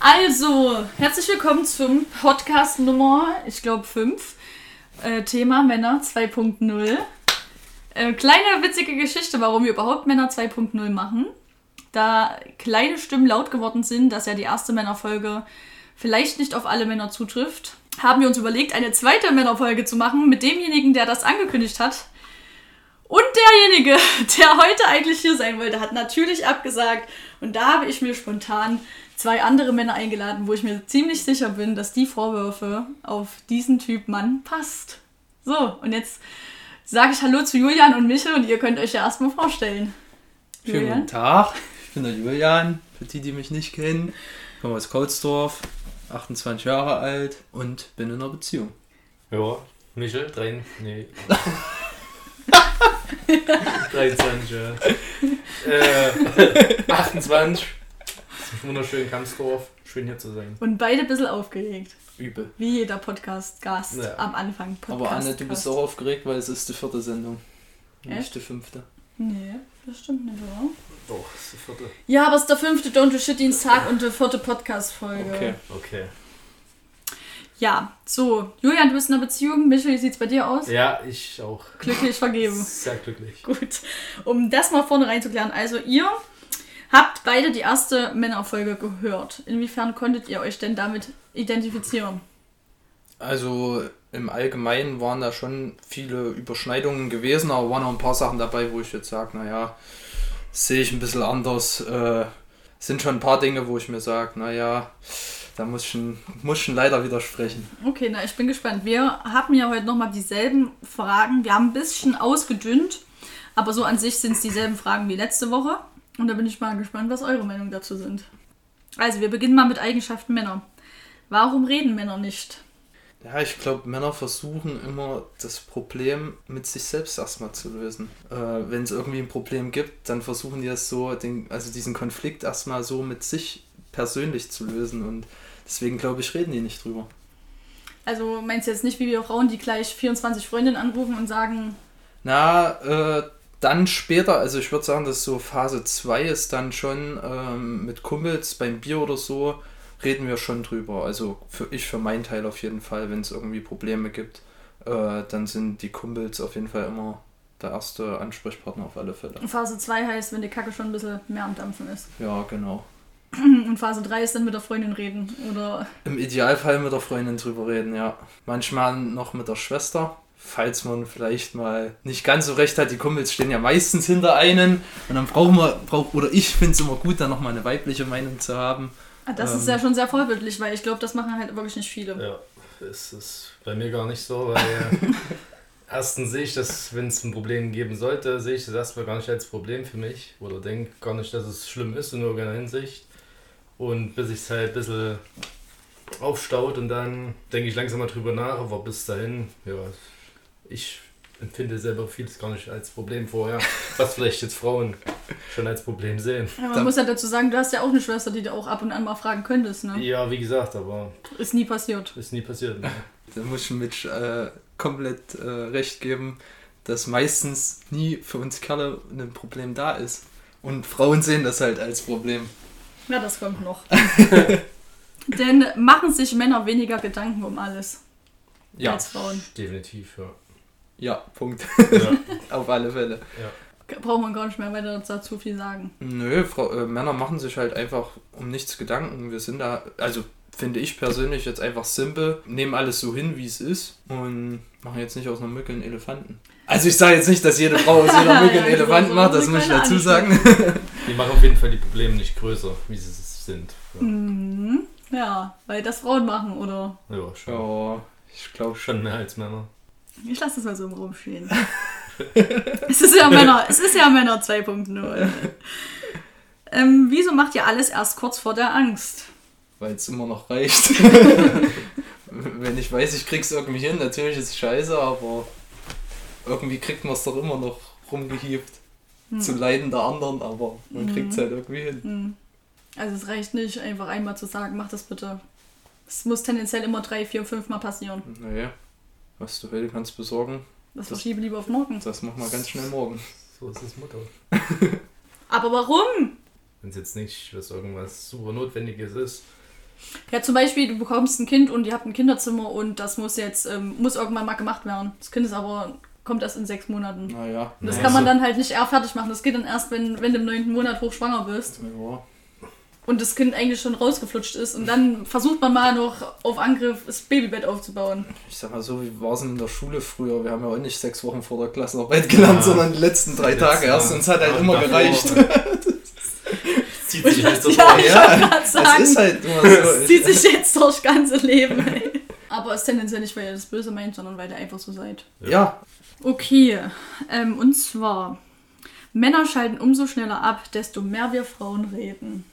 Also, herzlich willkommen zum Podcast Nummer, ich glaube 5. Äh, Thema Männer 2.0. Äh, kleine witzige Geschichte, warum wir überhaupt Männer 2.0 machen. Da kleine Stimmen laut geworden sind, dass ja die erste Männerfolge vielleicht nicht auf alle Männer zutrifft, haben wir uns überlegt, eine zweite Männerfolge zu machen mit demjenigen, der das angekündigt hat. Und derjenige, der heute eigentlich hier sein wollte, hat natürlich abgesagt. Und da habe ich mir spontan zwei andere Männer eingeladen, wo ich mir ziemlich sicher bin, dass die Vorwürfe auf diesen Typ Mann passt. So, und jetzt sage ich Hallo zu Julian und Michel und ihr könnt euch ja erstmal vorstellen. Schönen Julian? guten Tag, ich bin der Julian, für die, die mich nicht kennen. Ich komme aus Kautsdorf, 28 Jahre alt und bin in einer Beziehung. Ja, Michel, drei, nee. 23, ja. Äh, 28. Das ist wunderschön, Kamsdorf. Schön hier zu sein. Und beide ein bisschen aufgeregt. Übel. Wie jeder Podcast-Gast Ja. am Anfang. Aber Anne, du bist auch aufgeregt, weil es ist die vierte Sendung. Echt? Nicht die fünfte. Nee, das stimmt nicht, oder? Doch, das ist die vierte. Ja, aber es ist der fünfte Don't Do Shit Dienstag und die vierte Podcast-Folge. Okay. Okay. Ja, so. Julian, du bist in einer Beziehung. Michel, wie sieht's bei dir aus? Ja, ich auch. Glücklich vergeben. Sehr glücklich. Gut. Um das mal vorne reinzuklären. Also, ihr habt beide die erste Männerfolge gehört. Inwiefern konntet ihr euch denn damit identifizieren? Also im Allgemeinen waren da schon viele Überschneidungen gewesen, aber waren auch ein paar Sachen dabei, wo ich jetzt sage, naja, sehe ich ein bisschen anders. Äh, sind schon ein paar Dinge, wo ich mir sage, naja, da muss ich, schon- muss ich schon leider widersprechen. Okay, na, ich bin gespannt. Wir haben ja heute nochmal dieselben Fragen. Wir haben ein bisschen ausgedünnt, aber so an sich sind es dieselben Fragen wie letzte Woche. Und da bin ich mal gespannt, was eure Meinung dazu sind. Also, wir beginnen mal mit Eigenschaften Männer. Warum reden Männer nicht? Ja, ich glaube, Männer versuchen immer das Problem mit sich selbst erstmal zu lösen. Äh, Wenn es irgendwie ein Problem gibt, dann versuchen die das so, den, also diesen Konflikt erstmal so mit sich persönlich zu lösen und deswegen glaube ich, reden die nicht drüber. Also, meinst du jetzt nicht wie wir Frauen, die gleich 24 Freundinnen anrufen und sagen, Na, äh, dann später, also ich würde sagen, dass so Phase 2 ist dann schon ähm, mit Kumpels beim Bier oder so, reden wir schon drüber. Also für ich für meinen Teil auf jeden Fall, wenn es irgendwie Probleme gibt, äh, dann sind die Kumpels auf jeden Fall immer der erste Ansprechpartner auf alle Fälle. Phase 2 heißt, wenn die Kacke schon ein bisschen mehr am Dampfen ist. Ja, genau. Und Phase 3 ist dann mit der Freundin reden. Oder Im Idealfall mit der Freundin drüber reden, ja. Manchmal noch mit der Schwester, falls man vielleicht mal nicht ganz so recht hat. Die Kumpels stehen ja meistens hinter einen und dann brauchen wir, brauch, oder ich finde es immer gut, dann nochmal eine weibliche Meinung zu haben. Ah, das ist Ähm. ja schon sehr vorbildlich, weil ich glaube, das machen halt wirklich nicht viele. Ja, es ist bei mir gar nicht so, weil äh, erstens sehe ich das, wenn es ein Problem geben sollte, sehe ich das erstmal gar nicht als Problem für mich oder denke gar nicht, dass es schlimm ist in irgendeiner Hinsicht. Und bis sich es halt ein bisschen aufstaut und dann denke ich langsam mal drüber nach, aber bis dahin, ja, ich empfinde selber vieles gar nicht als Problem vorher, was vielleicht jetzt Frauen schon als Problem sehen. Ja, man Dann- muss ja dazu sagen, du hast ja auch eine Schwester, die du auch ab und an mal fragen könntest, ne? Ja, wie gesagt, aber Ist nie passiert. ist nie passiert. Ne? Da muss ich Mitch äh, komplett äh, recht geben, dass meistens nie für uns Kerle ein Problem da ist. Und Frauen sehen das halt als Problem. Ja, das kommt noch. Denn machen sich Männer weniger Gedanken um alles Ja, als Frauen. Definitiv, ja. Ja, Punkt. ja. Auf alle Fälle. Braucht man gar nicht mehr weiter dazu viel sagen. Nö, Frau, äh, Männer machen sich halt einfach um nichts Gedanken. Wir sind da, also finde ich persönlich jetzt einfach simpel, nehmen alles so hin, wie es ist und machen jetzt nicht aus einer Mücke einen Elefanten. Also ich sage jetzt nicht, dass jede Frau aus jeder Mücke einen Ja, Elefanten so- macht, das muss ich dazu sagen. Die machen auf jeden Fall die Probleme nicht größer, wie sie es sind. Ja, Mhm. Ja, weil das Frauen machen, oder? ja schon. Ja, ich glaube. Schon mehr als Männer. Ich lasse das mal so im Raum stehen. es ist ja Männer, es ist ja Männer 2.0. ähm, wieso macht ihr alles erst kurz vor der Angst? Weil es immer noch reicht. Wenn ich weiß, ich krieg's irgendwie hin, natürlich ist es scheiße, aber irgendwie kriegt man es doch immer noch rumgehieft. Zu Leiden der anderen, aber man Mhm. kriegt es halt irgendwie hin. Hm. Also es reicht nicht, einfach einmal zu sagen, mach das bitte. Es muss tendenziell immer drei, vier, fünf Mal passieren. Naja, was du heute kannst besorgen, Das Das- verschiebe lieber auf morgen. das machen wir ganz schnell morgen. So ist das Motto. Aber warum? Wenn es jetzt nicht was irgendwas super Notwendiges ist, Ja, zum Beispiel, du bekommst ein Kind und ihr habt ein Kinderzimmer und das muss jetzt, ähm, muss irgendwann mal gemacht werden. Das Kind ist aber, kommt erst in sechs Monaten. Naja. Das Nee, kann man dann halt nicht eher fertig machen. Das geht dann erst, wenn, wenn du im neunten Monat hochschwanger bist Ja. Und das Kind eigentlich schon rausgeflutscht ist. Und dann versucht man mal noch auf Angriff das Babybett aufzubauen. Ich sag mal so, wie war es denn in der Schule früher? Wir haben ja auch nicht sechs Wochen vor der Klassenarbeit gelernt, Ja. sondern die letzten drei Die Tage erst. Und es hat halt Ja, immer gereicht. Zieht sich halt Ja, Ja, ist halt immer das so. zieht sich jetzt durchs ganze Leben. Ey. Aber es ist tendenziell nicht, weil ihr das böse meint, sondern weil ihr einfach so seid. Ja, Okay, ähm, und zwar, Männer schalten umso schneller ab, desto mehr wir Frauen reden.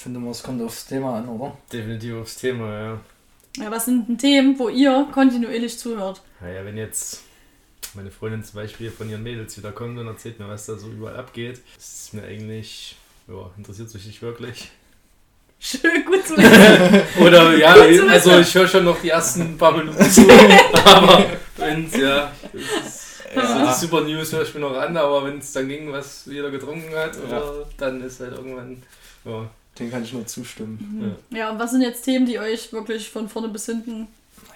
Ich finde mal, es kommt aufs Thema an, oder? Definitiv aufs Thema, ja. Ja, was sind denn Themen, wo ihr kontinuierlich zuhört? Naja, wenn jetzt meine Freundin zum Beispiel von ihren Mädels wiederkommt und erzählt mir, was da so überall abgeht, ist es mir eigentlich, ja, interessiert mich nicht wirklich. Schön, gut zu wissen. Oder ja, also ich höre schon noch die ersten paar Minuten zu, aber wenn's ja, es ist, also die Super News höre ich mir noch an, aber wenn es dann ging, was jeder getrunken hat, oder dann ist halt irgendwann, ja, Den kann ich nur zustimmen. Ja, und was sind jetzt Themen, die euch wirklich von vorne bis hinten...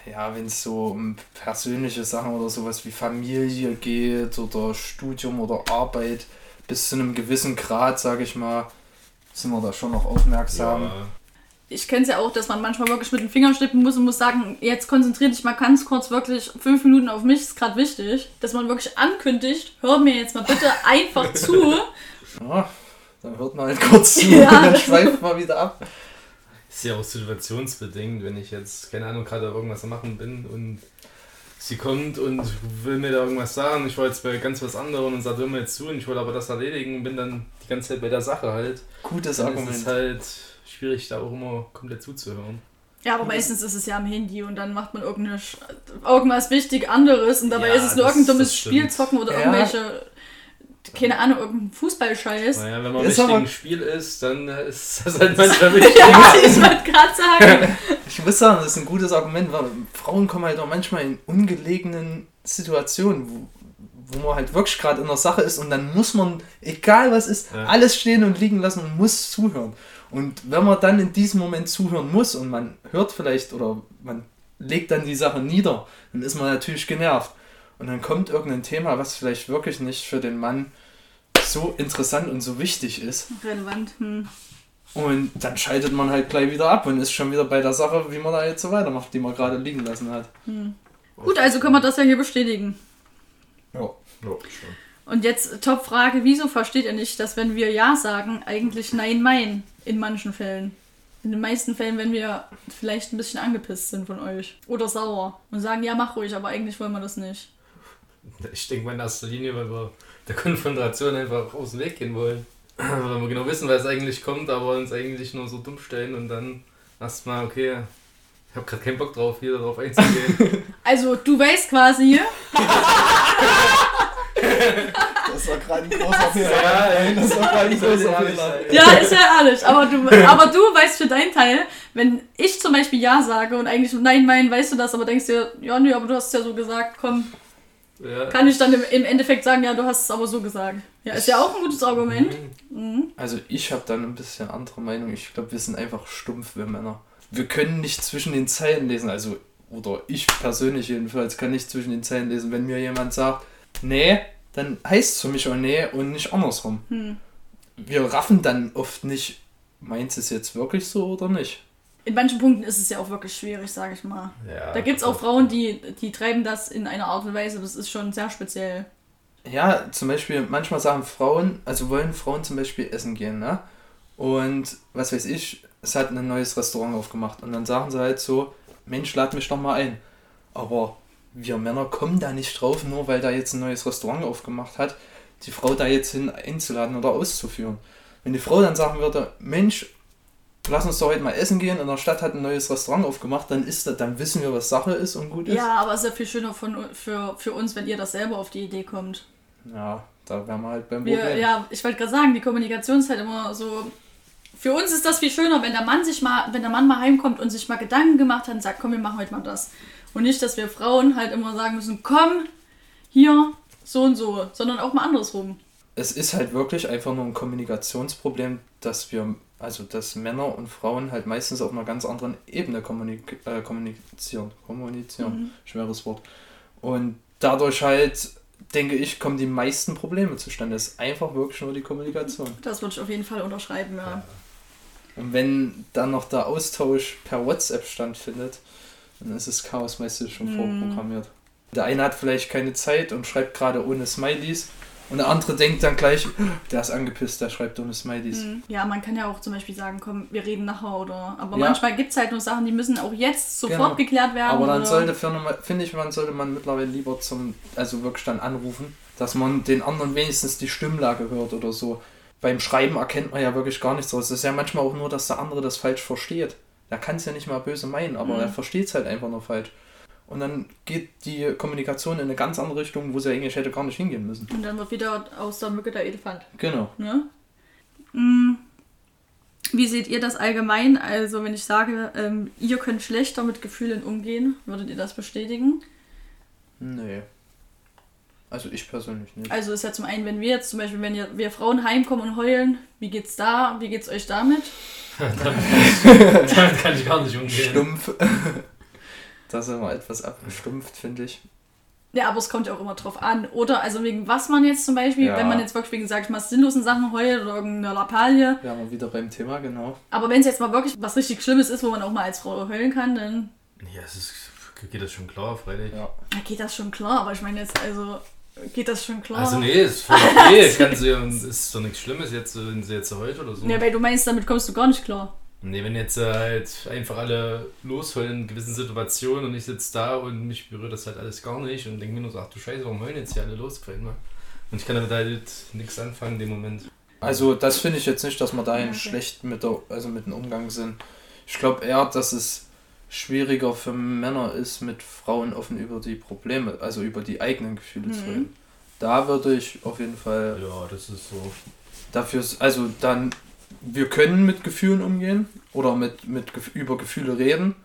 Ja, wenn es so um persönliche Sachen oder sowas wie Familie geht oder Studium oder Arbeit, bis zu einem gewissen Grad, sage ich mal, sind wir da schon noch aufmerksam. ja, Ich kenne es ja auch, dass man manchmal wirklich mit den Fingern schnippen muss und muss sagen, jetzt konzentrier dich mal ganz kurz wirklich fünf Minuten auf mich, ist gerade wichtig. Dass man wirklich ankündigt, hör mir jetzt mal bitte einfach zu. Ja, dann hört man halt kurz zu Ja, und dann schweift man wieder ab. Ist ja auch situationsbedingt, wenn ich jetzt, keine Ahnung, gerade irgendwas am machen bin und sie kommt und will mir da irgendwas sagen, ich war jetzt bei ganz was anderem und sagt, hör mir jetzt zu und ich will aber das erledigen und bin dann die ganze Zeit bei der Sache halt. Gutes Dann ist Argument. es halt schwierig, da auch immer komplett zuzuhören. Ja, aber meistens ist es ja am Handy und dann macht man irgendeine, irgendwas wichtig anderes und dabei Ja, ist es nur irgendein dummes. Spiel zocken oder Ja. irgendwelche, keine Ahnung, irgendein Fußballscheiß. Naja, wenn man Ist im aber- richtigen Spiel ist, dann ist das halt manchmal wichtig. Ja, ich wollte gerade sagen. Ich muss sagen, das ist ein gutes Argument, weil Frauen kommen halt auch manchmal in ungelegenen Situationen, wo, wo man halt wirklich gerade in der Sache ist und dann muss man, egal was ist, Ja. alles stehen und liegen lassen und muss zuhören. Und wenn man dann in diesem Moment zuhören muss und man hört vielleicht oder man legt dann die Sache nieder, dann ist man natürlich genervt. Und dann kommt irgendein Thema, was vielleicht wirklich nicht für den Mann so interessant und so wichtig ist. Relevant. Hm. Und dann schaltet man halt gleich wieder ab und ist schon wieder bei der Sache, wie man da jetzt so weitermacht, die man gerade liegen lassen hat. Gut, also können wir das ja hier bestätigen. Ja. Ja, schon. Und jetzt Top-Frage, wieso versteht ihr nicht, dass wenn wir Ja sagen, eigentlich Nein meinen in manchen Fällen? In den meisten Fällen, wenn wir vielleicht ein bisschen angepisst sind von euch oder sauer und sagen, ja, mach ruhig, aber eigentlich wollen wir das nicht. Ich denke mal in erster Linie, weil wir der Konfrontation einfach aus dem Weg gehen wollen. Weil wir genau wissen, was eigentlich kommt, aber uns eigentlich nur so dumm stellen und dann erstmal, okay, ich habe gerade keinen Bock drauf, hier darauf einzugehen. Also, du weißt quasi, Das war gerade ein großer Fehler. Ja, ey. das war gerade ein großer Fehler. ja, ist ja ehrlich, aber du, aber du weißt für deinen Teil, wenn ich zum Beispiel Ja sage und eigentlich Nein meinen, weißt du das, aber denkst dir, ja, nö, aber du hast es ja so gesagt, komm, Ja. kann ich dann im, Endeffekt sagen, ja, du hast es aber so gesagt. Ja, ist ja auch ein gutes Argument. Mhm. Mhm. Also ich habe dann ein bisschen andere Meinung. Ich glaube, wir sind einfach stumpf, wir Männer. Wir können nicht zwischen den Zeilen lesen. Also, oder ich persönlich jedenfalls kann nicht zwischen den Zeilen lesen. Wenn mir jemand sagt, nee, dann heißt es für mich auch nee und nicht andersrum. Hm. Wir raffen dann oft nicht, meint es jetzt wirklich so oder nicht? In manchen Punkten ist es ja auch wirklich schwierig, sage ich mal. Ja, Da gibt es auch Frauen, die, die treiben das in einer Art und Weise, das ist schon sehr speziell. Ja, zum Beispiel, manchmal sagen Frauen, also wollen Frauen zum Beispiel essen gehen, ne? Und was weiß ich, es hat ein neues Restaurant aufgemacht. Und dann sagen sie halt so, Mensch, lad mich doch mal ein. Aber wir Männer kommen da nicht drauf, nur weil da jetzt ein neues Restaurant aufgemacht hat, die Frau da jetzt hin einzuladen oder auszuführen. Wenn die Frau dann sagen würde, Mensch, lass uns doch heute mal essen gehen, in der Stadt hat ein neues Restaurant aufgemacht, dann ist das, dann wissen wir, was Sache ist und gut ist. Ja, aber es ist ja viel schöner von, für, für uns, wenn ihr das selber auf die Idee kommt. Ja, da wären wir halt beim Wir, Problem. ja, ich wollte gerade sagen, die Kommunikation ist halt immer so. Für uns ist das viel schöner, wenn der Mann sich mal, wenn der Mann mal heimkommt und sich mal Gedanken gemacht hat und sagt, komm, wir machen heute mal das. Und nicht, dass wir Frauen halt immer sagen müssen, komm, hier, so und so, sondern auch mal andersrum. es ist halt wirklich einfach nur ein Kommunikationsproblem, dass wir also dass Männer und Frauen halt meistens auf einer ganz anderen Ebene kommunik äh, kommunizieren. Kommunizieren, Mhm. schweres Wort. Und dadurch halt, denke ich, kommen die meisten Probleme zustande. Es ist einfach wirklich nur die Kommunikation. Das würde ich auf jeden Fall unterschreiben, ja. Und wenn dann noch der Austausch per WhatsApp stattfindet, dann ist das Chaos meistens schon Mhm. vorprogrammiert. Der eine hat vielleicht keine Zeit und schreibt gerade ohne Smileys. Und der andere denkt dann gleich, der ist angepisst, der schreibt ohne Smileys. Mhm. Ja, man kann ja auch zum Beispiel sagen, komm, wir reden nachher oder. Aber Ja. manchmal gibt es halt nur Sachen, die müssen auch jetzt sofort Genau. geklärt werden. Aber dann oder- sollte, finde ich, man sollte man mittlerweile lieber zum, also wirklich dann anrufen, dass man den anderen wenigstens die Stimmlage hört oder so. Beim Schreiben erkennt man ja wirklich gar nichts raus. Es ist ja manchmal auch nur, dass der andere das falsch versteht. Der kann es ja nicht mal böse meinen, aber Mhm. er versteht es halt einfach nur falsch. Und dann geht die Kommunikation in eine ganz andere Richtung, wo sie eigentlich hätte gar nicht hingehen müssen. Und dann wird wieder aus der Mücke der Elefant. Genau. Ne? Mm. Wie seht ihr das allgemein? Also, wenn ich sage, ähm, ihr könnt schlechter mit Gefühlen umgehen, würdet ihr das bestätigen? Nee. Also ich persönlich nicht. Also ist ja zum einen, wenn wir jetzt zum Beispiel, wenn ihr, wir Frauen heimkommen und heulen, wie geht's da? Wie geht's euch damit? Damit kann ich gar nicht umgehen. Stumpf. das ist immer etwas abgestumpft, finde ich. Ja, aber es kommt ja auch immer drauf an. Oder also wegen was man jetzt zum Beispiel, Ja. wenn man jetzt wirklich wegen, sag ich mal, sinnlosen Sachen heult oder irgendeiner Lappalie. Ja, mal wieder beim Thema, genau. Aber wenn es jetzt mal wirklich was richtig Schlimmes ist, wo man auch mal als Frau heulen kann, dann Ja, es ist, geht das schon klar, freilich. Ja. na, geht das schon klar. Aber ich meine jetzt, also geht das schon klar? Also nee, ist voll okay. Kannst du, ja- ist doch nichts Schlimmes jetzt, wenn sie jetzt heute oder so. Ja, weil du meinst, damit kommst du gar nicht klar. Nee, wenn jetzt äh, halt einfach alle losheulen in gewissen Situationen und ich sitze da und mich berührt das halt alles gar nicht und denke mir nur so, ach du Scheiße, warum heulen jetzt hier alle los? Und ich kann damit halt nichts anfangen in dem Moment. Also das finde ich jetzt nicht, dass wir dahin Okay. schlecht mit, der, also mit dem Umgang sind. Ich glaube eher, dass es schwieriger für Männer ist, mit Frauen offen über die Probleme, also über die eigenen Gefühle zu Mhm. reden. Da würde ich auf jeden Fall Ja, das ist so. dafür, also dann, wir können mit Gefühlen umgehen oder mit, mit über Gefühle reden,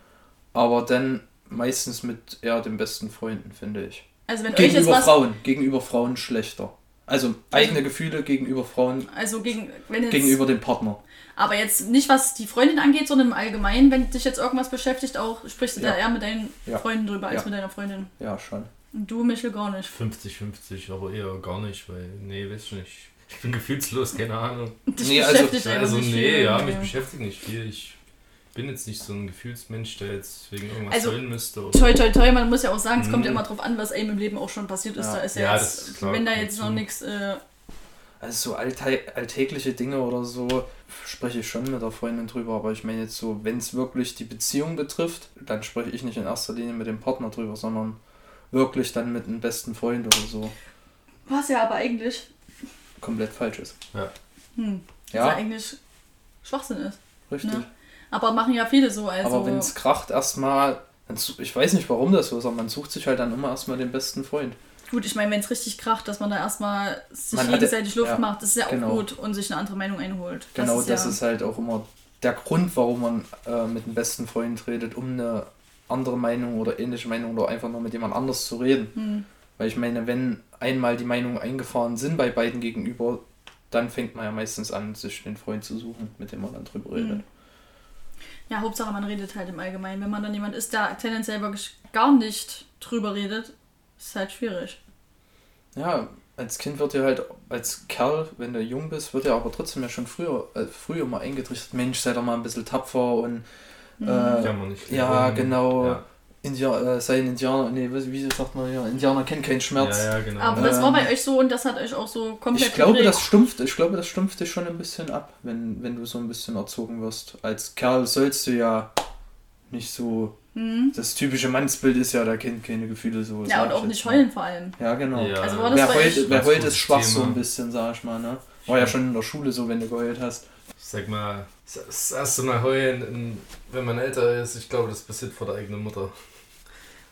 aber dann meistens mit eher den besten Freunden, finde ich. Also wenn euch jetzt Gegenüber was. Frauen, gegenüber Frauen schlechter. Also eigene Gefühle gegenüber Frauen, Also gegen, wenn jetzt, gegenüber dem Partner. Aber jetzt nicht was die Freundin angeht, sondern im Allgemeinen, wenn dich jetzt irgendwas beschäftigt, auch sprichst du Ja. da eher mit deinen Ja. Freunden drüber als Ja. mit deiner Freundin. Ja, schon. Und du, Michel, gar nicht. 50-50, aber eher gar nicht, weil, nee, weiß ich nicht. Ich bin gefühlslos, keine Ahnung. Dich Nee, also- Also nicht nee, viel. ja, mich beschäftigt nicht viel. Ich bin jetzt nicht so ein Gefühlsmensch, der jetzt wegen irgendwas Also, heulen müsste. Oder Toi, toi, toi, man muss ja auch sagen, es kommt ja Mhm. immer drauf an, was einem im Leben auch schon passiert ist. Ja. Da ist ja, Ja, jetzt, das ist klar, wenn da jetzt noch nichts, äh, Also so alltä alltägliche Dinge oder so spreche ich schon mit der Freundin drüber, aber ich meine jetzt so, wenn es wirklich die Beziehung betrifft, dann spreche ich nicht in erster Linie mit dem Partner drüber, sondern wirklich dann mit einem besten Freund oder so. was ja aber eigentlich, Komplett falsch ist. hm, Ja. ja. eigentlich Schwachsinn ist. Richtig. Ne? Aber machen ja viele so. Also, aber wenn es kracht, erstmal, ich weiß nicht warum das so ist, aber man sucht sich halt dann immer erstmal den besten Freund. gut, ich meine, wenn es richtig kracht, dass man da erstmal sich Man ja- gegenseitig Luft ja, macht, das ist ja auch genau. gut und sich eine andere Meinung einholt. Genau, das ist, das ja, ist halt auch immer der Grund, warum man äh, mit dem besten Freund redet, um eine andere Meinung oder ähnliche Meinung oder einfach nur mit jemand anders zu reden. Hm. Weil ich meine, wenn einmal die Meinungen eingefahren sind bei beiden gegenüber, dann fängt man ja meistens an, sich den Freund zu suchen, mit dem man dann drüber redet. Mhm. Ja, Hauptsache man redet halt im Allgemeinen. Wenn man dann jemand ist, der tendenziell wirklich gar nicht drüber redet, ist halt schwierig. Ja, als Kind wird dir halt, als Kerl, wenn du jung bist, wird dir aber trotzdem ja schon früher, äh, früher mal eingetrichtert, Mensch, sei doch mal ein bisschen tapfer und Mhm. äh, nicht. ja, genau. Ja, India, äh, sei ein Indianer, nee, wie, sagt man ja, Indianer kennen keinen Schmerz. ja, ja genau. Aber das war Ähm, bei euch so und das hat euch auch so komplett Ich glaube, das stumpft, ich glaube, das stumpft dich schon ein bisschen ab, wenn, wenn du so ein bisschen erzogen wirst. Als Kerl sollst du ja nicht so. Mhm. Das typische Mannsbild ist ja, da kennt keine Gefühle so. Ja, und auch nicht mal. heulen vor allem. Ja, genau. Ja, Also war das Wer heult, wer heult ist schwach so Thema. ein bisschen, sag ich mal, ne? War ja schon in der Schule so, wenn du geheult hast. Ich sag mal, das erste Mal heulen, in- wenn man älter ist, ich glaube, das passiert vor der eigenen Mutter.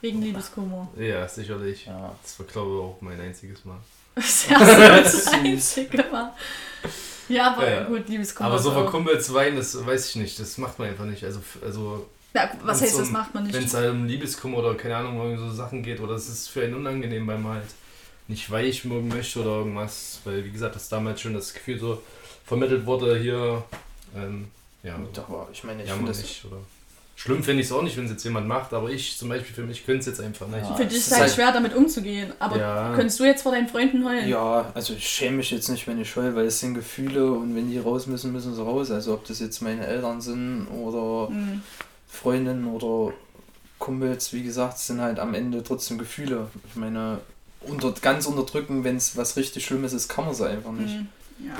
Wegen Liebeskummer. Ja, sicherlich. Ja. Das war, glaube ich, auch mein einziges Mal. Das ist ja so das Einzige war. Ja, aber Ja, ja. gut, Liebeskummer. Aber so Kumpels weinen, das weiß ich nicht. Das macht man einfach nicht. Also, also Ja, was heißt, das um- macht man nicht? wenn es halt um Liebeskummer oder keine Ahnung, irgendwie so Sachen geht oder es ist für einen unangenehm, weil man halt nicht weich mögen möchte oder irgendwas. Weil, wie gesagt, das damals schon das Gefühl so vermittelt wurde, hier Ähm, ja, Aber ich meine, ich finde das. nicht. Oder Schlimm finde ich es auch nicht, wenn es jetzt jemand macht, aber ich zum Beispiel für mich könnte es jetzt einfach nicht. Ja. Für dich es ist ist halt halt- schwer, damit umzugehen. Aber Ja. könntest du jetzt vor deinen Freunden heulen? Ja, also ich schäme mich jetzt nicht, wenn ich heul, weil es sind Gefühle und wenn die raus müssen, müssen sie raus. Also ob das jetzt meine Eltern sind oder Mhm. Freundinnen oder Kumpels, wie gesagt, es sind halt am Ende trotzdem Gefühle. Ich meine, unter, ganz unterdrücken, wenn es was richtig Schlimmes ist, kann man es einfach nicht. Mhm. Ja.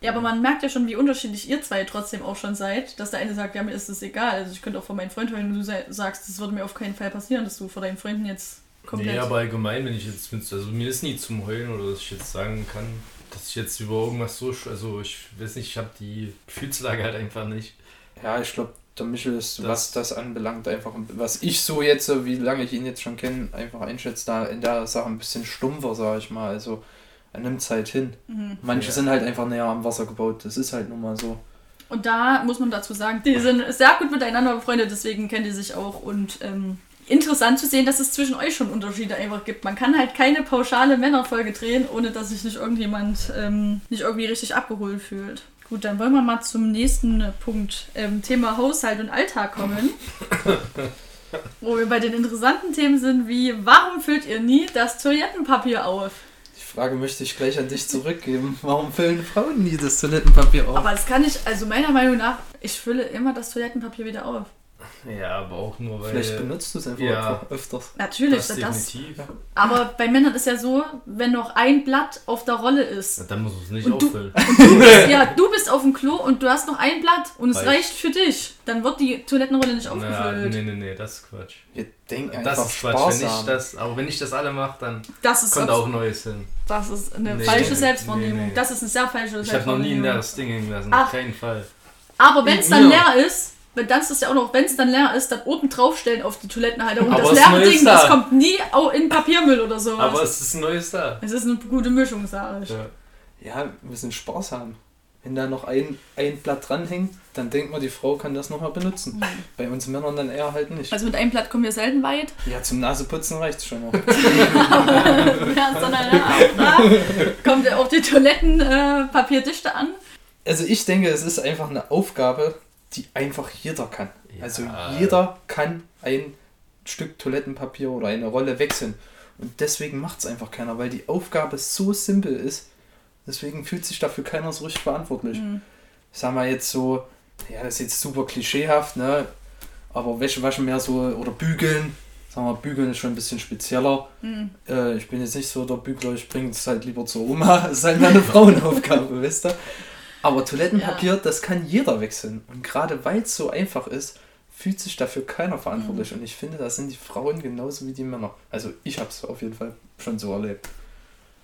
Ja, aber man merkt ja schon, wie unterschiedlich ihr zwei trotzdem auch schon seid, dass der eine sagt, ja, mir ist das egal. Also ich könnte auch vor meinen Freunden heulen, wenn du sagst, das würde mir auf keinen Fall passieren, dass du vor deinen Freunden jetzt komplett... Nee, aber allgemein, wenn ich jetzt, also mir ist nie zum Heulen oder dass ich jetzt sagen kann, dass ich jetzt über irgendwas so, sch- also ich weiß nicht, ich habe die Gefühlslage halt einfach nicht. Ja, ich glaube, der Michel ist, Das- was das anbelangt, einfach, was ich so jetzt, so wie lange ich ihn jetzt schon kenne, einfach einschätze, da in der Sache ein bisschen stumpfer, sage ich mal. Also er nimmt es halt hin. Mhm. Manche Ja. sind halt einfach näher am Wasser gebaut. Das ist halt nun mal so. Und da muss man dazu sagen, die sind sehr gut miteinander befreundet, deswegen kennen die sich auch. Und ähm, interessant zu sehen, dass es zwischen euch schon Unterschiede einfach gibt. Man kann halt keine pauschale Männerfolge drehen, ohne dass sich nicht irgendjemand ähm, nicht irgendwie richtig abgeholt fühlt. Gut, dann wollen wir mal zum nächsten Punkt, ähm, Thema Haushalt und Alltag kommen. Wo wir bei den interessanten Themen sind, wie warum füllt ihr nie das Toilettenpapier auf? Frage möchte ich gleich an dich zurückgeben. Warum füllen Frauen nie das Toilettenpapier auf? Aber das kann ich, also meiner Meinung nach, ich fülle immer das Toilettenpapier wieder auf. Ja, aber auch nur weil. Vielleicht benutzt du es einfach ja. öfters. Natürlich, das das, definitiv. aber bei Männern ist ja so, wenn noch ein Blatt auf der Rolle ist. Ja, dann muss es nicht Und du- auffüllen. Du bist, ja, du bist auf dem Klo und du hast noch ein Blatt und es Reicht. reicht für dich. Dann wird die Toilettenrolle nicht Ja, aufgefüllt. nee, nee, nee, das ist Quatsch. Wir denken einfach Das ist Quatsch. Wenn ich sparsam. das, aber wenn ich das alle mache, dann Das ist, kommt auch Neues hin. das ist eine Nee, falsche nee, Selbstwahrnehmung. nee, nee. Das ist eine sehr falsche Ich habe noch nie in Selbstwahrnehmung. das Ding hängen lassen. Auf keinen Fall. Aber wenn es dann Ja. leer ist, wenn das ist ja auch noch, wenn es dann leer ist, dann oben draufstellen auf die Toilettenhalterung. Aber das das leere Ding, das da. kommt nie in Papiermüll oder sowas. Aber es ist ein Neues da. es ist eine gute Mischung, sage ich. Ja. Ja, wir sind sparsam. Wenn da noch ein, ein Blatt dranhängt, dann denkt man, die Frau kann das nochmal benutzen. Bei uns Männern dann eher halt nicht. Also mit einem Blatt kommen wir selten weit. Ja, zum Naseputzen reicht es schon noch. Ja, sondern kommt ja auch die Toilettenpapierdichte an. Also ich denke, es ist einfach eine Aufgabe, die einfach jeder kann. Ja. Also jeder kann ein Stück Toilettenpapier oder eine Rolle wechseln. Und deswegen macht es einfach keiner, weil die Aufgabe so simpel ist. Deswegen fühlt sich dafür keiner so richtig verantwortlich. Mhm. Ich sag mal jetzt so, ja, das ist jetzt super klischeehaft, ne? Aber Wäsche waschen mehr so oder bügeln. Sagen wir, bügeln ist schon ein bisschen spezieller. Mhm. Äh, ich bin jetzt nicht so der Bügler, ich bringe es halt lieber zur Oma. Das ist halt meine Frauenaufgabe, wisst ihr? Aber Toilettenpapier, das kann jeder wechseln. Und gerade weil es so einfach ist, fühlt sich dafür keiner verantwortlich. Und ich finde, das sind die Frauen genauso wie die Männer. Also ich habe es auf jeden Fall schon so erlebt.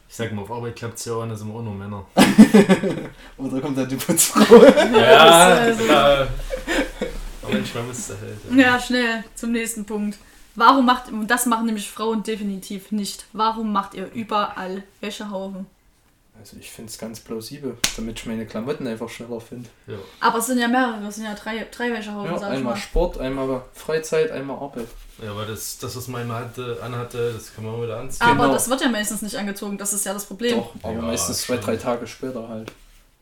Ich sag mal, auf Arbeit klappt es ja auch, da sind wir auch nur Männer. Oder kommt dann die Putzfrau? Ja, klar. Aber manchmal muss es halt. Ja, schnell zum nächsten Punkt. Warum macht, und das machen nämlich Frauen definitiv nicht, warum macht ihr überall Wäschehaufen? Also ich finde es ganz plausibel, damit ich meine Klamotten einfach schneller finde. Ja. Aber es sind ja mehrere, es sind ja drei, drei Wäschehaufen, Ja, sag ich einmal mal. Sport, einmal Freizeit, einmal Arbeit. ja, aber das, das, was meine hatte, anhatte, das kann man wieder anziehen. Aber Genau. das wird ja meistens nicht angezogen, das ist ja das Problem. Doch, aber Ja, meistens zwei, drei Tage später halt.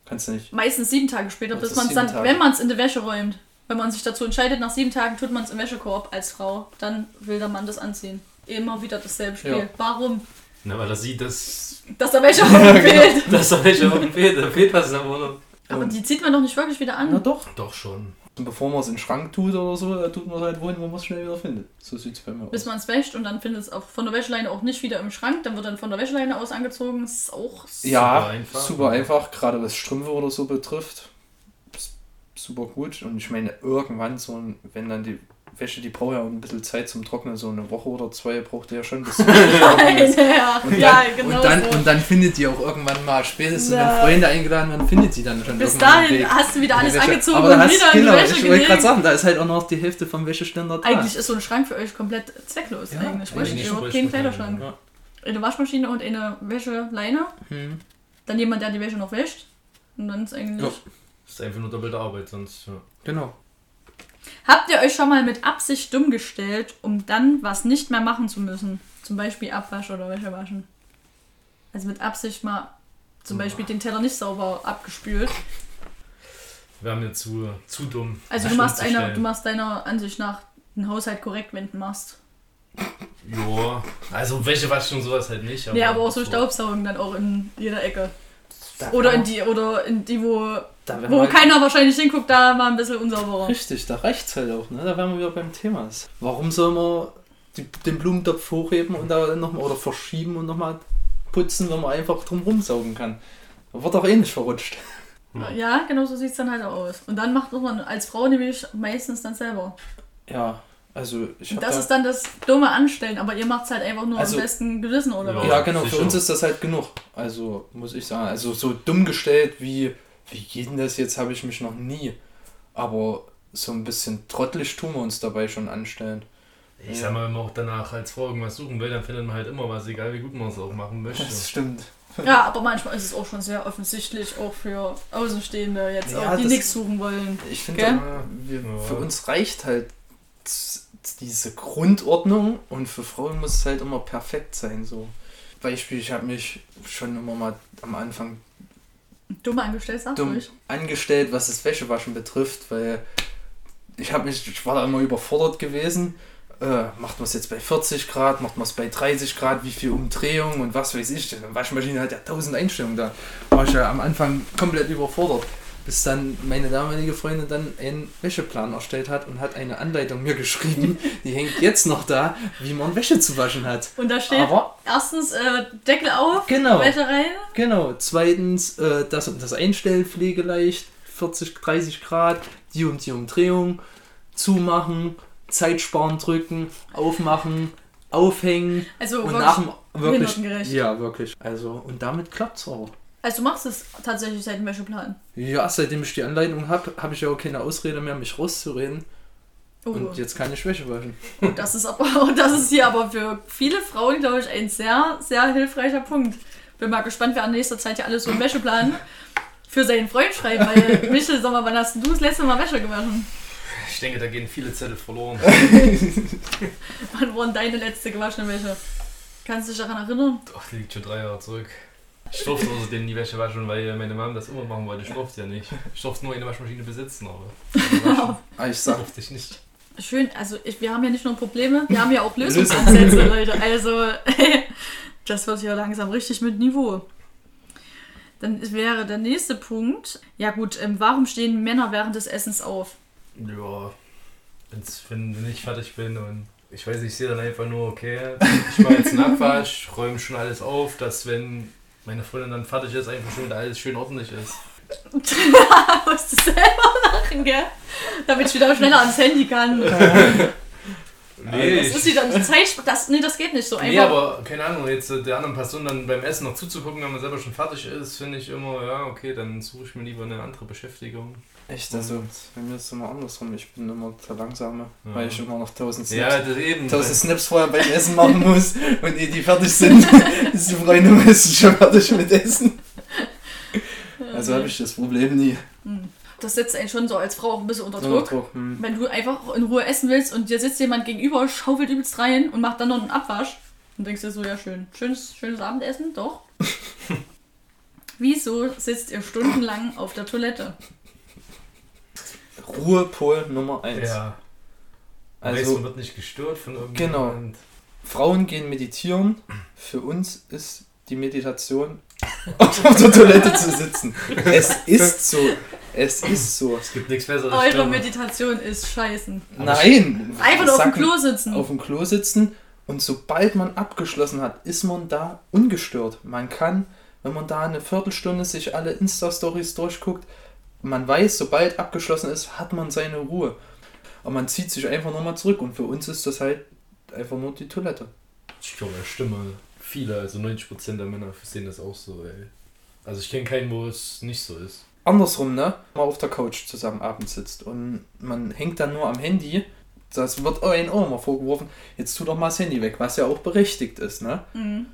Kannst du nicht. Meistens sieben Tage später, bis man es dann, Tage. wenn man es in die Wäsche räumt. Wenn man sich dazu entscheidet, nach sieben Tagen tut man es im Wäschekorb als Frau, dann will der Mann das anziehen. Immer wieder dasselbe Spiel. Ja. Warum? Na, weil er sieht, dass, Dass der Wäschekorb fehlt. dass er welche oben fehlt. Da fehlt was in der Wohnung. Aber die zieht man doch nicht wirklich wieder Na an. doch. Doch schon. Und bevor man es in den Schrank tut oder so, da tut man es halt wohin, wo man es schnell wieder findet. So sieht es bei mir Bis aus. man es wäscht und dann findet es auch von der Wäscheleine auch nicht wieder im Schrank. Dann wird dann von der Wäscheleine aus angezogen. Das ist auch Ja, Super einfach. super einfach, gerade was Strümpfe oder so betrifft. Ist Super gut. Und ich meine, irgendwann so, ein- wenn dann die Wäsche, die braucht ja auch ein bisschen Zeit zum Trocknen, so eine Woche oder zwei braucht die ja schon. Bis ja, Und ja, dann, genau und, dann, so. und dann findet die auch irgendwann mal, spätestens Ja. wenn Freunde eingeladen werden, findet sie dann schon Bis dahin Weg. hast du wieder alles angezogen Aber und hast, wieder in genau, die Wäsche ich wollte gerade sagen, da ist halt auch noch die Hälfte vom Wäscheständer da. Eigentlich ist so ein Schrank für euch komplett zwecklos Ja, eigentlich. Ihr überhaupt bräuchte keinen man keinen, Kleiderschrank. ja. Eine Waschmaschine und eine Wäscheleine. Hm. Dann jemand, der die Wäsche noch wäscht. Und dann ist eigentlich... Ja. Das ist einfach nur doppelte Arbeit, sonst. Ja. Genau. Habt ihr euch schon mal mit Absicht dumm gestellt, um dann was nicht mehr machen zu müssen? Zum Beispiel Abwasch oder Wäsche waschen. Also mit Absicht mal zum Beispiel den Teller nicht sauber abgespült. wäre mir zu, zu dumm. Also du machst, einer, du machst deiner Ansicht nach den Haushalt korrekt, wenn du machst. Ja, also welche waschen und sowas halt nicht. Ja, aber auch so Staubsaugen dann auch in jeder Ecke. Da Oder in die, oder in die, wo, wo keiner wahrscheinlich hinguckt, da mal ein bisschen unsauberer. Richtig, da reicht's halt auch, ne? Da wären wir wieder beim Thema. Warum soll man die, den Blumentopf hochheben und da nochmal oder verschieben und nochmal putzen, wenn man einfach drum rumsaugen kann? Da wird doch eh nicht verrutscht. Ja, genau so sieht es dann halt auch aus. Und dann macht man als Frau nämlich meistens dann selber. Ja, also ich das da, ist dann das dumme Anstellen, aber ihr macht es halt einfach nur Also- am besten Gewissen oder Ja. was? Ja, genau, für sicher. uns ist das halt genug. Also, muss ich sagen. Also, so dumm gestellt wie, wie geht denn das jetzt, habe ich mich noch nie. Aber so ein bisschen trottelig tun wir uns dabei schon anstellen. Ich sag mal, wenn man auch danach als Frau irgendwas suchen will, dann findet man halt immer was, egal wie gut man es auch machen möchte. Das stimmt. Ja, aber manchmal ist es auch schon sehr offensichtlich, auch für Außenstehende jetzt, Ja, auch, die nichts suchen wollen. Ich finde, Ja. für uns reicht halt diese Grundordnung und für Frauen muss es halt immer perfekt sein. So. Beispiel, ich habe mich schon immer mal am Anfang Dumm angestellt, sag dumm angestellt, was das Wäschewaschen betrifft, weil ich habe mich, ich war da immer überfordert gewesen. Äh, macht man es jetzt bei 40 Grad, macht man es bei 30 Grad, wie viel Umdrehung und was weiß ich. Die Waschmaschine hat ja 1000 Einstellungen da. War ich ja am Anfang komplett überfordert. Bis dann meine damalige Freundin dann einen Wäscheplan erstellt hat und hat eine Anleitung mir geschrieben, die hängt jetzt noch da, wie man Wäsche zu waschen hat. Und da steht Aber erstens äh, Deckel auf, Genau. Wäsche rein. Genau, zweitens äh, das und das Einstellen pflegeleicht, 40, 30 Grad, die und die Umdrehung, zumachen, Zeit sparen drücken, aufmachen, aufhängen Also und wirklich nach dem wirklich ja wirklich also und damit klappt's auch. Also du machst es tatsächlich seit dem Wäscheplan. Ja, seitdem ich die Anleitung habe, habe ich ja auch keine Ausrede mehr, mich rauszureden Oh. und jetzt kann ich Wäsche waschen. Und das ist aber das ist hier aber für viele Frauen, glaube ich, ein sehr, sehr hilfreicher Punkt. Bin mal gespannt, wer in nächster Zeit ja alles so einen Wäscheplan für seinen Freund schreibt, weil Michel, sag mal, wann hast du das letzte Mal Wäsche gewaschen? Ich denke, da gehen viele Zettel verloren. Wann war denn deine letzte gewaschene Wäsche? Kannst du dich daran erinnern? Doch, die liegt schon drei Jahre zurück. Ich durfte außerdem die Wäsche waschen, weil meine Mom das immer machen wollte. Ich durfte ja nicht. Ich durfte nur eine Waschmaschine besitzen, aber Ah, ich sag, durfte ich nicht. Schön, also ich, wir haben ja nicht nur Probleme, wir haben ja auch Lösungsansätze, Leute. Also das wird hier langsam richtig mit Niveau. Dann wäre der nächste Punkt. Ja gut, ähm, warum stehen Männer während des Essens auf? Ja, wenn's, wenn wenn ich fertig bin und ich weiß nicht, ich sehe dann einfach nur, okay, ich mache jetzt einen Abwasch, räume schon alles auf, dass wenn meine Freundin dann fertig ist, einfach schon wieder alles schön ordentlich ist. musst du selber lachen, gell? Damit ich wieder schneller ans Handy kann. Nee, Das ist wieder eine Zeit. Das, nee, das geht nicht so Nee, einfach. aber keine Ahnung, jetzt äh, der anderen Person dann beim Essen noch zuzugucken, wenn man selber schon fertig ist, finde ich immer, ja, okay, dann suche ich mir lieber eine andere Beschäftigung. echt, also bei mir ist es immer andersrum. Ich bin immer der Langsame, Ja. weil ich immer noch 1000 Snaps Ja, das eben. 1000 Snaps vorher beim Essen machen muss und ehe die fertig sind, ist die Freundin meistens schon fertig mit Essen. Also habe ich das Problem nie. Das setzt einen schon so als Frau auch ein bisschen unter Unter Druck. Druck, hm. Wenn du einfach in Ruhe essen willst und dir sitzt jemand gegenüber, schaufelt übelst rein und macht dann noch einen Abwasch. Und denkst dir so, ja schön. Schönes, schönes Abendessen, doch. Wieso sitzt ihr stundenlang auf der Toilette? Ruhepol Nummer 1. Ja. Also, Also- man wird nicht gestört von irgendjemand. Frauen gehen meditieren. Für uns ist die Meditation auf der Toilette zu sitzen. Es ist so. Es ist so. Es gibt nichts besseres. Eure Stimme. Meditation ist scheißen. Nein! Einfach nur auf dem Klo sitzen. Auf dem Klo sitzen und sobald man abgeschlossen hat, ist man da ungestört. Man kann, wenn man da eine Viertelstunde sich alle Insta-Stories durchguckt, man weiß, sobald abgeschlossen ist, hat man seine Ruhe. Und man zieht sich einfach nochmal zurück. Und für uns ist das halt einfach nur die Toilette. Ich glaube, ja, Stimme. Viele, also 90% der Männer sehen das auch so, ey. Also ich kenne keinen, wo es nicht so ist. Andersrum, ne? Man auf der Couch zusammen abends sitzt und man hängt dann nur am Handy. Das wird ein Ohr mal vorgeworfen. Jetzt tu doch mal das Handy weg, was ja auch berechtigt ist, ne? Mhm.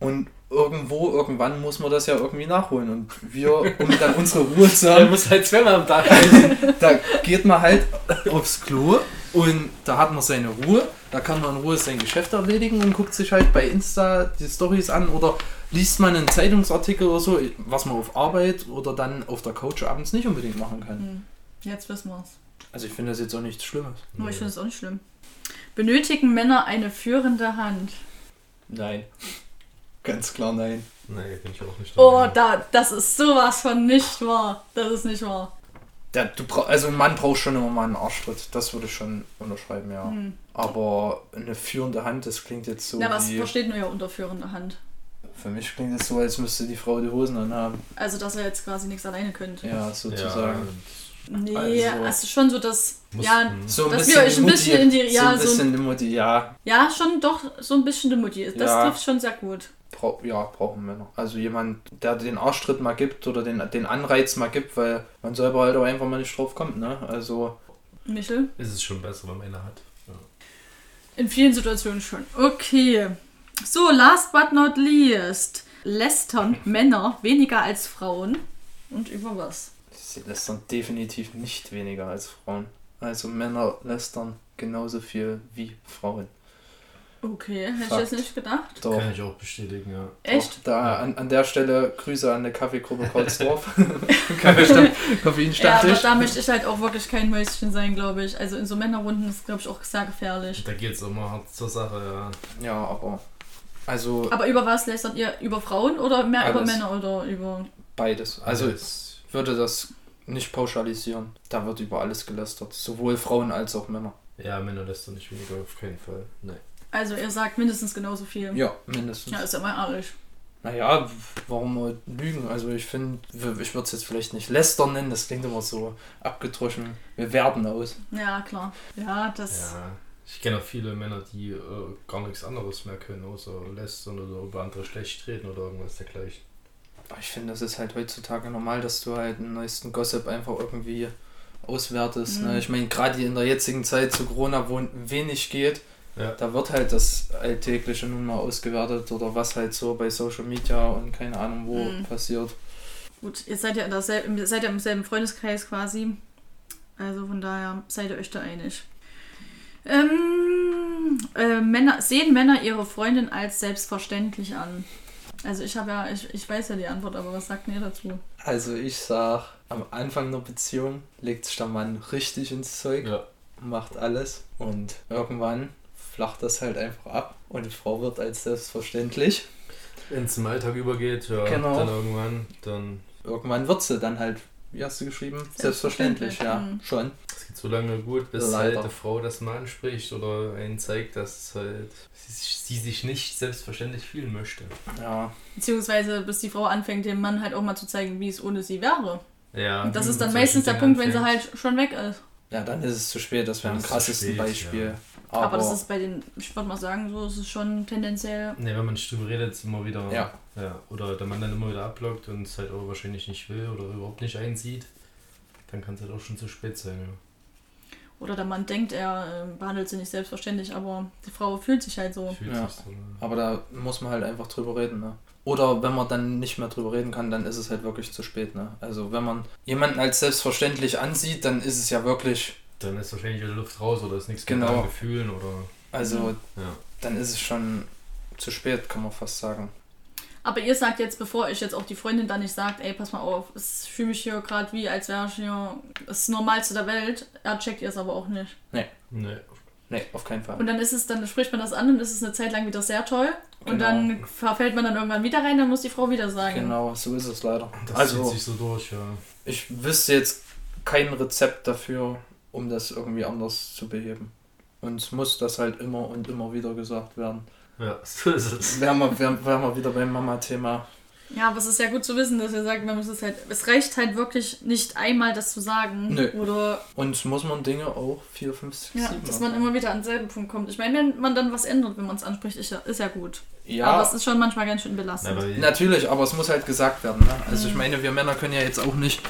Und irgendwo, irgendwann muss man das ja irgendwie nachholen. Und wir, um dann unsere Ruhe zu Man haben, muss halt zweimal am Tag da geht man halt aufs Klo und da hat man seine Ruhe. Da kann man in Ruhe sein Geschäft erledigen und guckt sich halt bei Insta die Stories an oder liest man einen Zeitungsartikel oder so, was man auf Arbeit oder dann auf der Couch abends nicht unbedingt machen kann. Jetzt wissen wir's. Also ich finde das jetzt auch nichts Schlimmes. Nur ich finde es auch nicht schlimm. Benötigen Männer eine führende Hand? Nein. Ganz klar nein. Nee, bin ich auch nicht Oh, da, das ist sowas von nicht wahr. Das ist nicht wahr. Der, du brauch, also ein Mann braucht schon immer mal einen Arschtritt. Das würde ich schon unterschreiben, ja. Hm. Aber eine führende Hand, das klingt jetzt so Na, was wie... versteht man ja unter führende Hand? Für mich klingt es so, als müsste die Frau die Hosen anhaben. Also, dass er jetzt quasi nichts alleine könnte. Ja, sozusagen. Nee, Also- also, schon so, dass. Ja. So Dass wir euch ein bisschen in die- so ja, ein so- bisschen die Mutti, ja. ja, schon doch so ein bisschen die Mutti. Das Ja. trifft schon sehr gut. Brau ja, brauchen Männer. Also jemand, der den Arschtritt mal gibt oder den, den Anreiz mal gibt, weil man selber halt auch einfach mal nicht drauf kommt, ne? Also, Michel? Ist es schon besser, wenn man eine hat. Ja. In vielen Situationen schon. Okay. So, last but not least. Lästern Männer weniger als Frauen? Und über was? sie lästern definitiv nicht weniger als Frauen. Also Männer lästern genauso viel wie Frauen. Okay, hätte ich jetzt nicht gedacht. Doch. Kann ich auch bestätigen, ja. Echt? Doch, da an, an der Stelle Grüße an der Kaffeegruppe Karlsdorf. Kaffeestand, Ja, aber da möchte ich halt auch wirklich kein Mäuschen sein, glaube ich. Also in so Männerrunden ist, glaube ich, auch sehr gefährlich. Da geht's immer hart zur Sache, ja. ja, aber also Aber über was lästert ihr? Über Frauen oder mehr über Alles. Männer oder über. beides. Also es, ich würde das nicht pauschalisieren. Da wird über alles gelästert. Sowohl Frauen als auch Männer. ja, Männer lässt du nicht weniger, auf keinen Fall. Nee. Also ihr sagt mindestens genauso viel. Ja, mindestens. Ja, ist ja mal ehrlich. Naja, warum lügen? Also ich finde, ich würde es jetzt vielleicht nicht lästern nennen, das klingt immer so abgedroschen. Wir werten aus. Ja, klar. Ja, das. Ja, ich kenne auch viele Männer, die äh, gar nichts anderes mehr können, außer lästern oder über andere schlecht reden oder irgendwas dergleichen. Aber Ich finde, das ist halt heutzutage normal, dass du halt den neuesten Gossip einfach irgendwie auswertest. Mhm. Ne? Ich meine, gerade in der jetzigen Zeit zu Corona, wo wenig geht, Ja. da wird halt das Alltägliche nun mal ausgewertet oder was halt so bei Social Media und keine Ahnung wo Mhm. passiert. Gut, ihr seid ja, in seid ja im selben Freundeskreis quasi. Also von daher seid ihr euch da einig. Ähm, äh, Männer, sehen Männer ihre Freundin als selbstverständlich an? Also ich habe ja, ich, ich weiß ja die Antwort, aber was sagt ihr dazu? Also ich sag, am Anfang einer Beziehung legt sich der Mann richtig ins Zeug, Ja. macht alles und irgendwann flacht das halt einfach ab und die Frau wird als selbstverständlich. Wenn es im Alltag übergeht, ja, Genau. dann irgendwann, dann Irgendwann wird sie dann halt, wie hast du geschrieben? Selbstverständlich, Selbstverständlich, ja, mhm. schon. es geht so lange gut, bis Leider. halt die Frau das mal anspricht oder einen zeigt, dass halt sie, sie sich nicht selbstverständlich fühlen möchte. Ja, Beziehungsweise bis die Frau anfängt, dem Mann halt auch mal zu zeigen, wie es ohne sie wäre. Ja, Und das ist mit dann meistens der Punkt, wenn sie anfängt. halt schon weg ist. ja, dann ist es zu spät, das wäre ist zu krassesten spät, Beispiel. ja. Aber, Aber, das ist bei den, ich würde mal sagen, so ist es schon tendenziell. Ne, wenn man nicht drüber redet, ist immer wieder. Ja. ja. Oder der Mann dann immer wieder abblockt und es halt auch wahrscheinlich nicht will oder überhaupt nicht einsieht, dann kann es halt auch schon zu spät sein. Ja. Oder der Mann denkt, er äh, behandelt sie nicht selbstverständlich, aber die Frau fühlt sich halt so. Fühlt Ja. sich so. aber da muss man halt einfach drüber reden. Ne? Oder wenn man dann nicht mehr drüber reden kann, dann ist es halt wirklich zu spät. Ne? Also wenn man jemanden als selbstverständlich ansieht, dann ist es ja wirklich, Dann ist wahrscheinlich wieder Luft raus oder ist nichts Genau. mit deinen Gefühlen oder. also Ja. dann ist es schon zu spät, kann man fast sagen. Aber ihr sagt jetzt, bevor ich jetzt auch die Freundin dann nicht sagt, ey, pass mal auf, ich fühle mich hier gerade wie, als wäre ich hier das Normalste der Welt. Er checkt ihr es aber auch nicht. Nee. Nee, auf keinen Fall. Und dann ist es, dann spricht man das an und ist es eine Zeit lang wieder sehr toll. Und Genau. dann verfällt man dann irgendwann wieder rein, dann muss die Frau wieder sagen. Genau, so ist es leider. Das also zieht sich so durch, ja. ich wüsste jetzt kein Rezept dafür, um das irgendwie anders zu beheben. Uns muss das halt immer und immer wieder gesagt werden. Ja, so ist es. Wären wir, wären, wären wir wieder beim Mama-Thema. Ja, aber es ist ja gut zu wissen, dass ihr sagt, man muss es halt. Es reicht halt wirklich nicht einmal das zu sagen. Nö. Oder Und muss man Dinge auch 4, 5, 6, ja, 7 dass man immer wieder an denselben Punkt kommt. Ich meine, wenn man dann was ändert, wenn man es anspricht, ist ja, ist ja gut. Ja, Aber es ist schon manchmal ganz schön belastend. Aber natürlich, aber es muss halt gesagt werden. Ne? Also Mhm. ich meine, wir Männer können ja jetzt auch nicht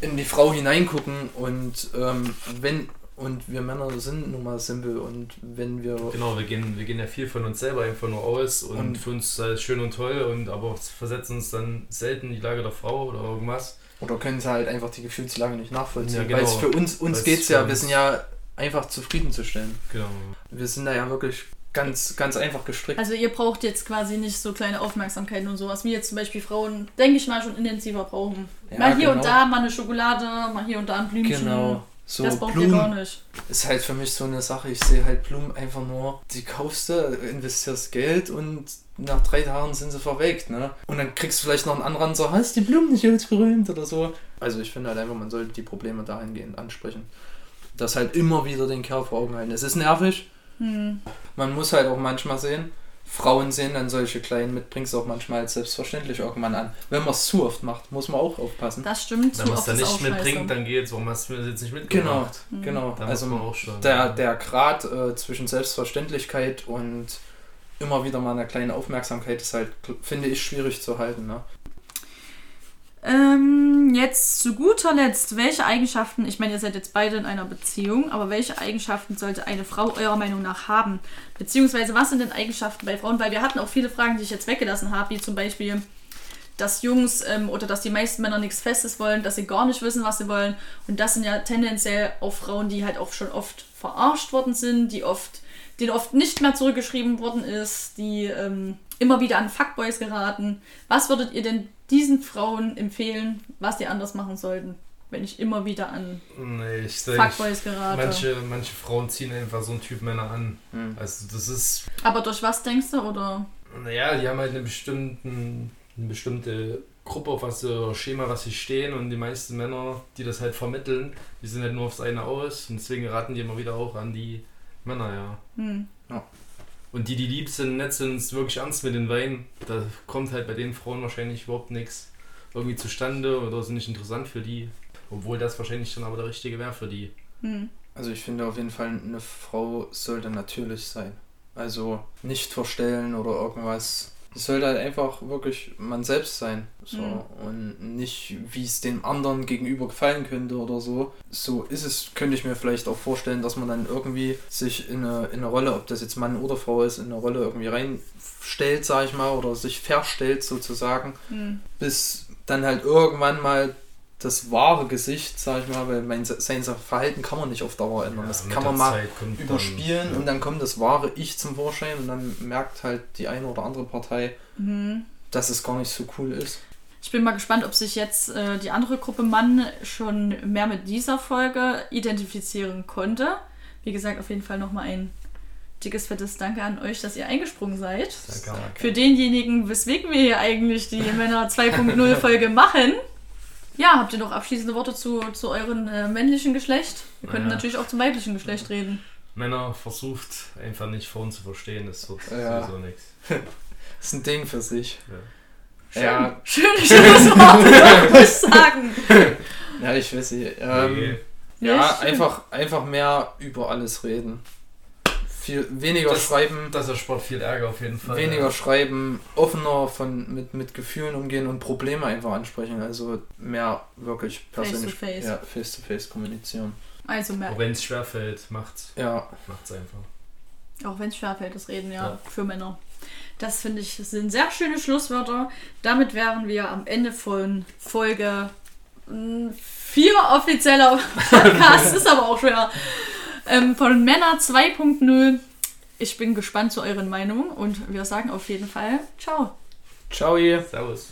in, die Frau hineingucken und ähm, wenn und wir Männer sind nun mal simpel und wenn wir Genau, wir gehen, wir gehen ja viel von uns selber einfach nur aus und, Und- für uns ist alles schön und toll und aber versetzen uns dann selten in die Lage der Frau oder irgendwas. Oder können sie halt einfach die Gefühlslage nicht nachvollziehen. Ja, genau. Weil es für uns, uns geht es ja, wir sind ja einfach zufriedenzustellen. Genau. Wir sind da ja wirklich ganz, ganz einfach gestrickt. Also ihr braucht jetzt quasi nicht so kleine Aufmerksamkeiten und sowas, wie jetzt zum Beispiel Frauen, denke ich mal, schon intensiver brauchen. Ja, mal hier und genau. da, mal eine Schokolade, mal hier und da ein Blümchen. Genau. So das braucht ihr gar Blumen nicht. ist halt für mich so eine Sache. Ich sehe halt Blumen einfach nur, die kaufst du, investierst Geld und nach drei Tagen sind sie verwelkt, ne? Und dann kriegst du vielleicht noch einen anderen so, hast die Blumen nicht ausgeräumt oder so. Also ich finde halt einfach, man sollte die Probleme dahingehend ansprechen. Das halt immer wieder den Kerl vor Augen halten. Es ist nervig. Hm. Man muss halt auch manchmal sehen, Frauen sehen dann solche kleinen Mitbringsel auch manchmal als selbstverständlich irgendwann an. Wenn man es zu oft macht, muss man auch aufpassen. Das stimmt. Wenn man es dann nicht mitbringt, dann geht's. Warum hast du mir das jetzt nicht Genau, mitgebracht? genau. Da Also muss man auch schon. der, der Grad äh, zwischen Selbstverständlichkeit und immer wieder mal eine kleine Aufmerksamkeit ist halt, finde ich, schwierig zu halten. Ne? Ähm, jetzt zu guter Letzt, welche Eigenschaften, ich meine, ihr seid jetzt beide in einer Beziehung, aber welche Eigenschaften sollte eine Frau eurer Meinung nach haben? Beziehungsweise, was sind denn Eigenschaften bei Frauen? Weil wir hatten auch viele Fragen, die ich jetzt weggelassen habe, wie zum Beispiel, dass Jungs ähm, oder dass die meisten Männer nichts Festes wollen, dass sie gar nicht wissen, was sie wollen. Und das sind ja tendenziell auch Frauen, die halt auch schon oft verarscht worden sind, die oft, denen oft nicht mehr zurückgeschrieben worden ist, die ähm, immer wieder an Fuckboys geraten. Was würdet ihr denn diesen Frauen empfehlen, was die anders machen sollten, wenn ich immer wieder an Nee, ich Fuckboys gerate? manche, manche Frauen ziehen einfach so einen Typ Männer an. Hm. Also das ist, Aber durch was denkst du? Oder naja, die haben halt eine, bestimmten, eine bestimmte Gruppe, auf was sie, oder Schema, was sie stehen und die meisten Männer, die das halt vermitteln, die sind halt nur aufs eine aus und deswegen raten die immer wieder auch an die Männer, ja. hm. Und die, die lieb sind, nett sind, es wirklich ernst mit den Weinen, da kommt halt bei den Frauen wahrscheinlich überhaupt nichts irgendwie zustande oder sind nicht interessant für die. Obwohl das wahrscheinlich dann aber der richtige wäre für die. Hm. Also ich finde auf jeden Fall, eine Frau sollte natürlich sein. Also nicht verstellen oder irgendwas. Es sollte halt einfach wirklich man selbst sein. So. Mhm. Und nicht, wie es dem anderen gegenüber gefallen könnte oder so. So ist es, könnte ich mir vielleicht auch vorstellen, dass man dann irgendwie sich in eine, in eine Rolle, ob das jetzt Mann oder Frau ist, in eine Rolle irgendwie reinstellt, sag ich mal, oder sich verstellt sozusagen, Hm. bis dann halt irgendwann mal das wahre Gesicht, sag ich mal, weil mein, sein Verhalten kann man nicht auf Dauer ändern. das mit kann man mal kommt dann- überspielen ja. und dann kommt das wahre Ich zum Vorschein und dann merkt halt die eine oder andere Partei, Hm. dass es gar nicht so cool ist. Ich bin mal gespannt, ob sich jetzt äh, die andere Gruppe Mann schon mehr mit dieser Folge identifizieren konnte. Wie gesagt, auf jeden Fall nochmal ein dickes, fettes Danke an euch, dass ihr eingesprungen seid. Danke, danke. Für denjenigen, weswegen wir hier eigentlich die Männer 2.0 Folge machen. Ja, habt ihr noch abschließende Worte zu, zu euren äh, männlichen Geschlecht? Wir könnten Ja. natürlich auch zum weiblichen Geschlecht reden. Männer versucht einfach nicht Frauen zu verstehen, das wird Ja. sowieso nichts. Das ist ein Ding für sich. Schön. Ja, Schön, schönes Wort, muss ich sagen. ja, ich weiß nicht. Ähm, Nee. Ja, ja, einfach, einfach mehr über alles reden. Viel, weniger Das- schreiben, Das erspart viel Ärger auf jeden Fall. weniger ja. schreiben, offener von, mit, mit Gefühlen umgehen und Probleme einfach ansprechen. Also mehr wirklich persönlich Face-to-face. Ja, face to face kommunizieren. Also mehr, Auch wenn es schwerfällt, macht's, Ja, macht's einfach. Auch wenn es schwerfällt, das Reden, ja, Ja. für Männer. Das finde ich sind sehr schöne Schlusswörter. Damit wären wir am Ende von Folge 4 offizieller Podcast. ist aber auch schwer. Ähm, von Männer 2.0. Ich bin gespannt zu euren Meinungen und wir sagen auf jeden Fall Ciao. ciao ihr. Servus.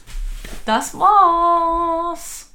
Das war's.